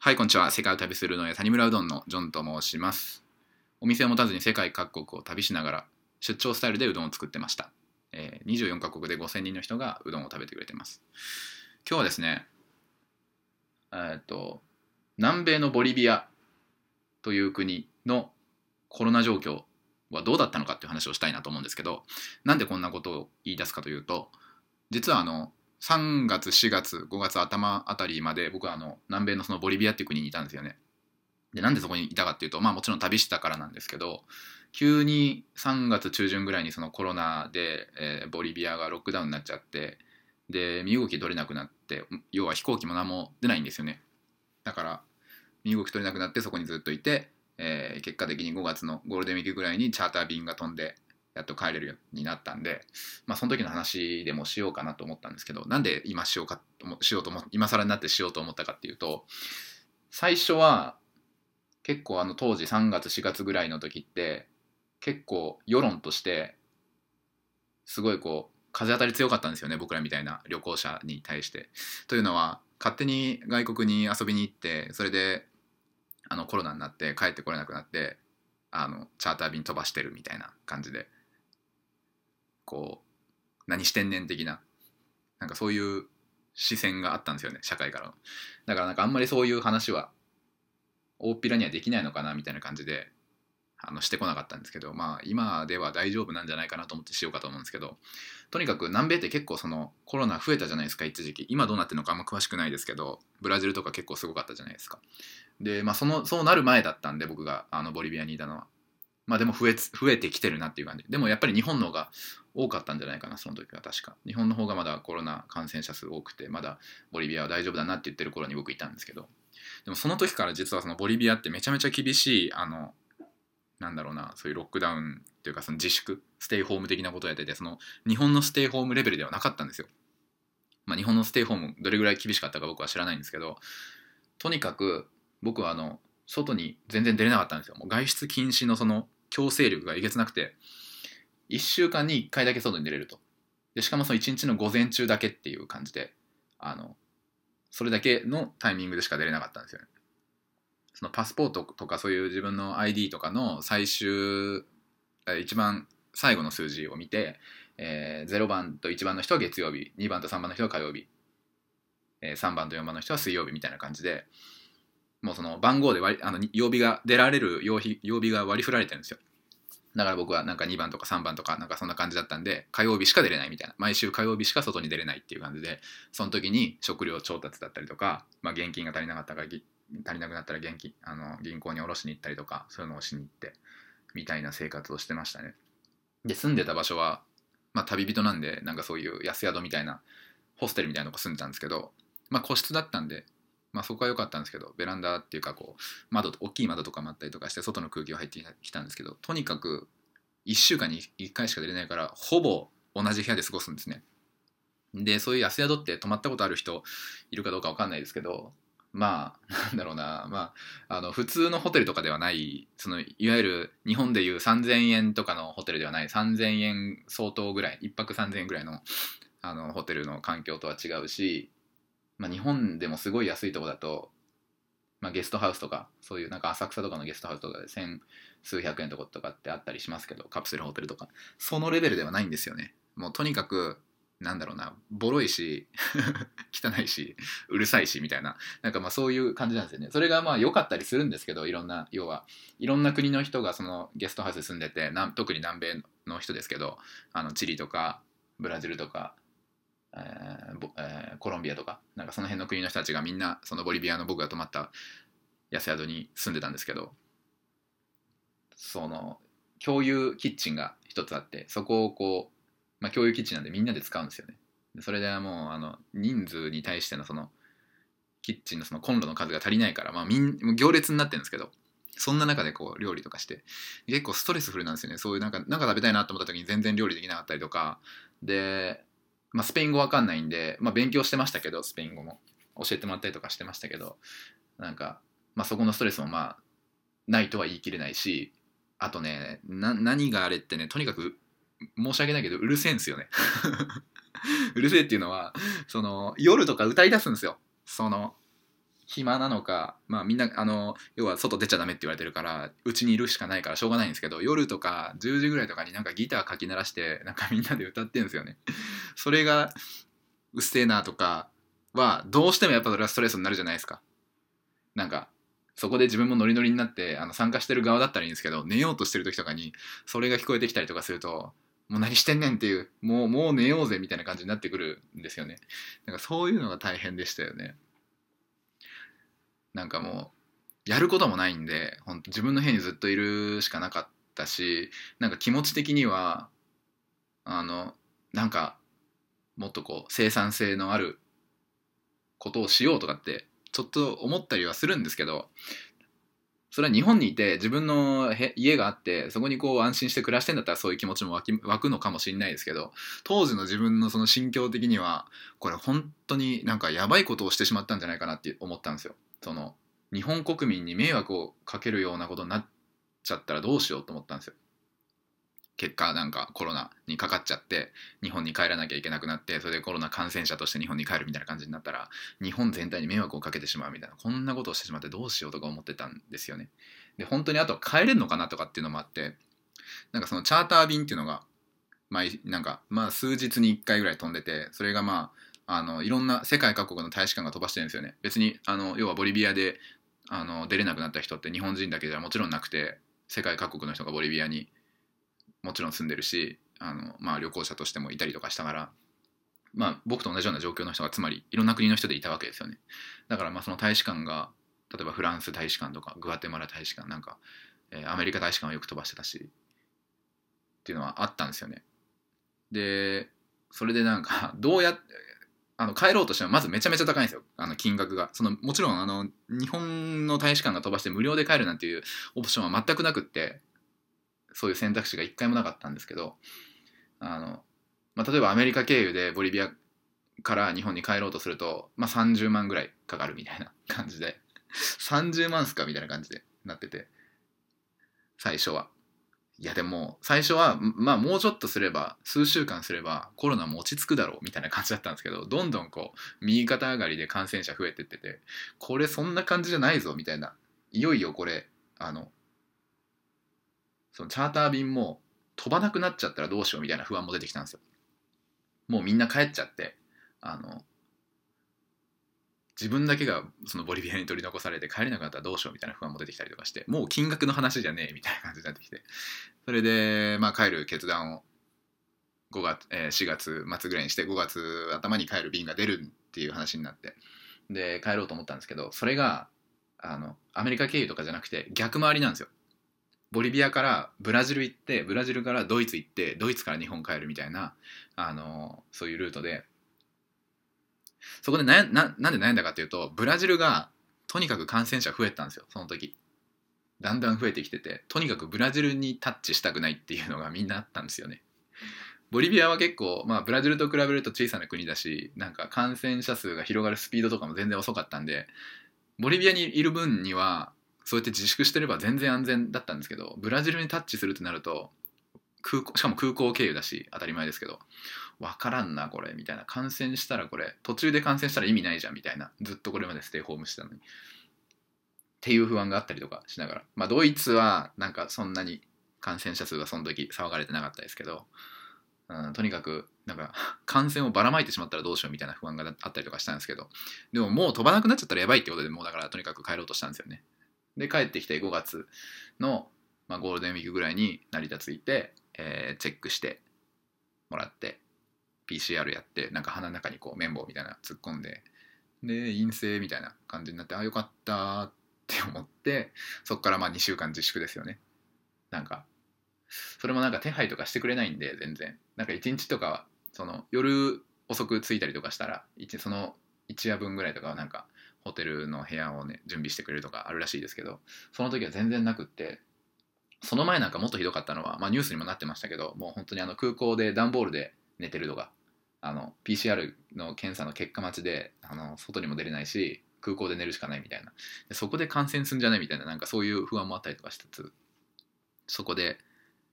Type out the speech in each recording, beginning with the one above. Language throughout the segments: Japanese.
はい、こんにちは。世界を旅するのや谷村うどんのジョンと申します。お店を持たずに世界各国を旅しながら出張スタイルでうどんを作ってました。えー24カ国で5000人の人がうどんを食べてくれてます。今日はですね、えっと、南米のボリビアという国のコロナ状況はどうだったのかっていう話をしたいなと思うんですけど、なんでこんなことを言い出すかというと、実はあの、3月4月5月頭あたりまで僕はあの南米のそのボリビアっていう国にいたんですよね。でなんでそこにいたかっていうとまあもちろん旅したからなんですけど急に3月中旬ぐらいにそのコロナで、えーボリビアがロックダウンになっちゃってで身動き取れなくなって要は飛行機も何も出ないんですよね。だから身動き取れなくなってそこにずっといて、えー結果的に5月のゴールデンウィークぐらいにチャーター便が飛んでやっと帰れるようになったんで、まあ、その時の話でもしようかなと思ったんですけどなんで今しようかともしようと思今更になってしようと思ったかっていうと最初は結構あの当時3月4月ぐらいの時って結構世論としてすごいこう風当たり強かったんですよね僕らみたいな旅行者に対して。というのは勝手に外国に遊びに行ってそれであのコロナになって帰ってこれなくなってあのチャーター便飛ばしてるみたいな感じでこう何してんねん的ななんかそういう視線があったんですよね社会からの。だからなんかあんまりそういう話は大っぴらにはできないのかなみたいな感じであのしてこなかったんですけどまあ今では大丈夫なんじゃないかなと思ってしようかと思うんですけどとにかく南米って結構そのコロナ増えたじゃないですか一時期。今どうなってるのかあんま詳しくないですけどブラジルとか結構すごかったじゃないですか。でまあそのそうなる前だったんで僕があのボリビアにいたのは。まあでも増え増えてきてるなっていう感じ。でもやっぱり日本の方が多かったんじゃないかなその時は確か日本の方がまだコロナ感染者数多くてまだボリビアは大丈夫だなって言ってる頃に僕いたんですけどでもその時から実はそのボリビアってめちゃめちゃ厳しいあのなんだろうなそういうロックダウンっていうかその自粛ステイホーム的なことをやっててその日本のステイホームレベルではなかったんですよ。まあ、日本のステイホームどれぐらい厳しかったか僕は知らないんですけどとにかく僕はあの外に全然出れなかったんですよ。もう外出禁止のその強制力がえげつなくて1週間に1回だけ外に出れると。でしかもその1日の午前中だけっていう感じであのそれだけのタイミングでしか出れなかったんですよね。そのパスポートとかそういう自分の ID とかの最終一番最後の数字を見て、えー0番と1番の人は月曜日2番と3番の人は火曜日、えー3番と4番の人は水曜日みたいな感じでもうその番号で割あの曜日が出られる曜日曜日が割り振られてるんですよだから僕はなんか2番とか3番とかなんかそんな感じだったんで火曜日しか出れないみたいな。毎週火曜日しか外に出れないっていう感じでその時に食料調達だったりとか、まあ、現金が足りなかったから足りなくなったら現金あの銀行に下ろしに行ったりとかそういうのをしに行ってみたいな生活をしてましたね。で住んでた場所は、まあ、旅人なんでなんかそういう安宿みたいなホステルみたいなとこ住んでたんですけど、まあ、個室だったんで、まあ、そこは良かったんですけどベランダっていうかこう窓大きい窓とかもあったりとかして外の空気が入ってきたんですけどとにかく1週間に1回しか出れないからほぼ同じ部屋で過ごすんですね。でそういう安宿って泊まったことある人いるかどうか分かんないですけどまあなんだろうなまああの普通のホテルとかではないそのいわゆる日本でいう3000円とかのホテルではない3000円相当ぐらい1泊3000円ぐらいのあのホテルの環境とは違うし、まあ、日本でもすごい安いとこだと、まあ、ゲストハウスとかそういうなんか浅草とかのゲストハウスとかで千数百円とことかってあったりしますけどカプセルホテルとか。そのレベルではないんですよね。もうとにかくなんだろうなボロいし 汚いしうるさいしみたいな。なんかまあそういう感じなんですよね。それがまあ良かったりするんですけどいろんな要は。いろんな国の人がそのゲストハウスに住んでてな特に南米の人ですけどあのチリとかブラジルとか、えーえーコロンビアとかなんかその辺の国の人たちがみんなそのボリビアの僕が泊まった安宿に住んでたんですけどその共有キッチンが一つあってそこをこう、まあ、共有キッチンなんでみんなで使うんですよね。それではもうあの人数に対してのそのキッチンのそのコンロの数が足りないから、まあ、みん行列になってるんですけどそんな中でこう料理とかして結構ストレスフルなんですよね。そういうなんかなんか食べたいなと思った時に全然料理できなかったりとか。で、まあ、スペイン語わかんないんで、まあ、勉強してましたけどスペイン語も。教えてもらったりとかしてましたけどなんか、まあ、そこのストレスもまあないとは言い切れないしあとね何があれってねとにかく申し訳ないけどうるせえんですよね。うるせえっていうのはその夜とか歌い出すんですよ。その暇なのかまあみんなあの要は外出ちゃダメって言われてるからうちにいるしかないからしょうがないんですけど夜とか10時ぐらいとかになんかギターかき鳴らしてなんかみんなで歌ってんですよね。それがうっせえなとかはどうしてもやっぱそれはストレスになるじゃないですか。なんかそこで自分もノリノリになってあの参加してる側だったらいいんですけど寝ようとしてる時とかにそれが聞こえてきたりとかするともう何してんねんっていうもうもう寝ようぜみたいな感じになってくるんですよね。なんかそういうのが大変でしたよね。なんかもうやることもないんで本当自分の部屋にずっといるしかなかったしなんか気持ち的にはあのなんかもっとこう生産性のあることをしようとかってちょっと思ったりはするんですけどそれは日本にいて自分の家があってそこにこう安心して暮らしてんだったらそういう気持ちも湧き湧くのかもしれないですけど当時の自分のその心境的にはこれ本当になんかやばいことをしてしまったんじゃないかなって思ったんですよ。その日本国民に迷惑をかけるようなことになっちゃったらどうしようと思ったんですよ。結果なんかコロナにかかっちゃって日本に帰らなきゃいけなくなってそれでコロナ感染者として日本に帰るみたいな感じになったら日本全体に迷惑をかけてしまうみたいなこんなことをしてしまってどうしようとか思ってたんですよね。で本当にあと帰れるのかなとかっていうのもあってなんかそのチャーター便っていうのが毎なんかまあ数日に1回ぐらい飛んでてそれがまああのいろんな世界各国の大使館が飛ばしてるんですよね。別にあの要はボリビアであの出れなくなった人って日本人だけではもちろんなくて世界各国の人がボリビアにもちろん住んでるしあの、まあ、旅行者としてもいたりとかしたから、まあ、僕と同じような状況の人がつまりいろんな国の人でいたわけですよねだからまあその大使館が例えばフランス大使館とかグアテマラ大使館なんか、えー、アメリカ大使館をよく飛ばしてたしっていうのはあったんですよねでそれでなんかどうやってあの帰ろうとしてもまずめちゃめちゃ高いんですよ。あの金額が。そのもちろんあの日本の大使館が飛ばして無料で帰るなんていうオプションは全くなくってそういう選択肢が一回もなかったんですけどあの、まあ、例えばアメリカ経由でボリビアから日本に帰ろうとすると、まあ、30万ぐらいかかるみたいな感じで。30万っすか？みたいな感じでなってて。最初は。いやでも最初はまあもうちょっとすれば数週間すればコロナも落ち着くだろうみたいな感じだったんですけどどんどんこう右肩上がりで感染者増えてっててこれそんな感じじゃないぞみたいないよいよこれあのそのチャーター便も飛ばなくなっちゃったらどうしようみたいな不安も出てきたんですよ。もうみんな帰っちゃってあの自分だけがそのボリビアに取り残されて帰れなくなったらどうしようみたいな不安も出てきたりとかしてもう金額の話じゃねえみたいな感じになってきて。それでまあ帰る決断を5月、えー、4月末ぐらいにして5月頭に帰る便が出るっていう話になって。で帰ろうと思ったんですけどそれがあのアメリカ経由とかじゃなくて逆回りなんですよ。ボリビアからブラジル行ってブラジルからドイツ行ってドイツから日本帰るみたいなあのそういうルートでそこでなななんで悩んだかっていうとブラジルがとにかく感染者増えたんですよその時。だんだん増えてきててとにかくブラジルにタッチしたくないっていうのがみんなあったんですよね。ボリビアは結構、まあ、ブラジルと比べると小さな国だしなんか感染者数が広がるスピードとかも全然遅かったんでボリビアにいる分にはそうやって自粛してれば全然安全だったんですけどブラジルにタッチするってなると空港しかも空港経由だし当たり前ですけど分からんなこれみたいな。感染したらこれ途中で感染したら意味ないじゃんみたいな。ずっとこれまでステイホームしてたのに。っていう不安があったりとかしながら。まあドイツはなんかそんなに感染者数はその時騒がれてなかったですけど、うん、とにかくなんか感染をばらまいてしまったらどうしようみたいな不安があったりとかしたんですけど。でももう飛ばなくなっちゃったらやばいってことでもうだからとにかく帰ろうとしたんですよね。で帰ってきて5月の、まあ、ゴールデンウィークぐらいに成田着いて、えー、チェックしてもらって。PCR やってなんか鼻の中にこう綿棒みたいな突っ込んでで陰性みたいな感じになってあよかったって思ってそっからまあ2週間自粛ですよね。なんかそれもなんか手配とかしてくれないんで全然。なんか1日とかその夜遅く着いたりとかしたらその一夜分ぐらいとかはなんかホテルの部屋をね準備してくれるとかあるらしいですけどその時は全然なくってその前なんかもっとひどかったのは、まあ、ニュースにもなってましたけどもう本当にあの空港で段ボールで寝てるとかあの PCR の検査の結果待ちであの外にも出れないし空港で寝るしかないみたいな。でそこで感染すんじゃないみたいななんかそういう不安もあったりとかしつつそこで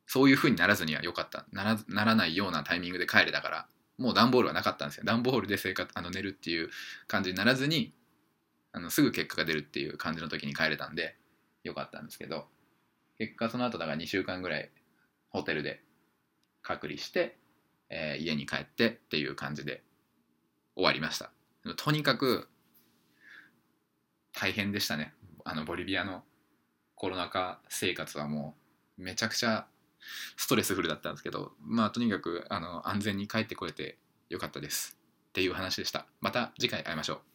そういう風にならずにはよかった。ならならないようなタイミングで帰れたからもう段ボールはなかったんですよ。段ボールで生活あの寝るっていう感じにならずにあのすぐ結果が出るっていう感じの時に帰れたんでよかったんですけど。結果その後だから2週間ぐらいホテルで隔離して、えー家に帰ってっていう感じで終わりました。とにかく大変でしたね。あのボリビアのコロナ禍生活はもうめちゃくちゃストレスフルだったんですけどまあとにかくあの安全に帰ってこれてよかったです。っていう話でした。また次回会いましょう。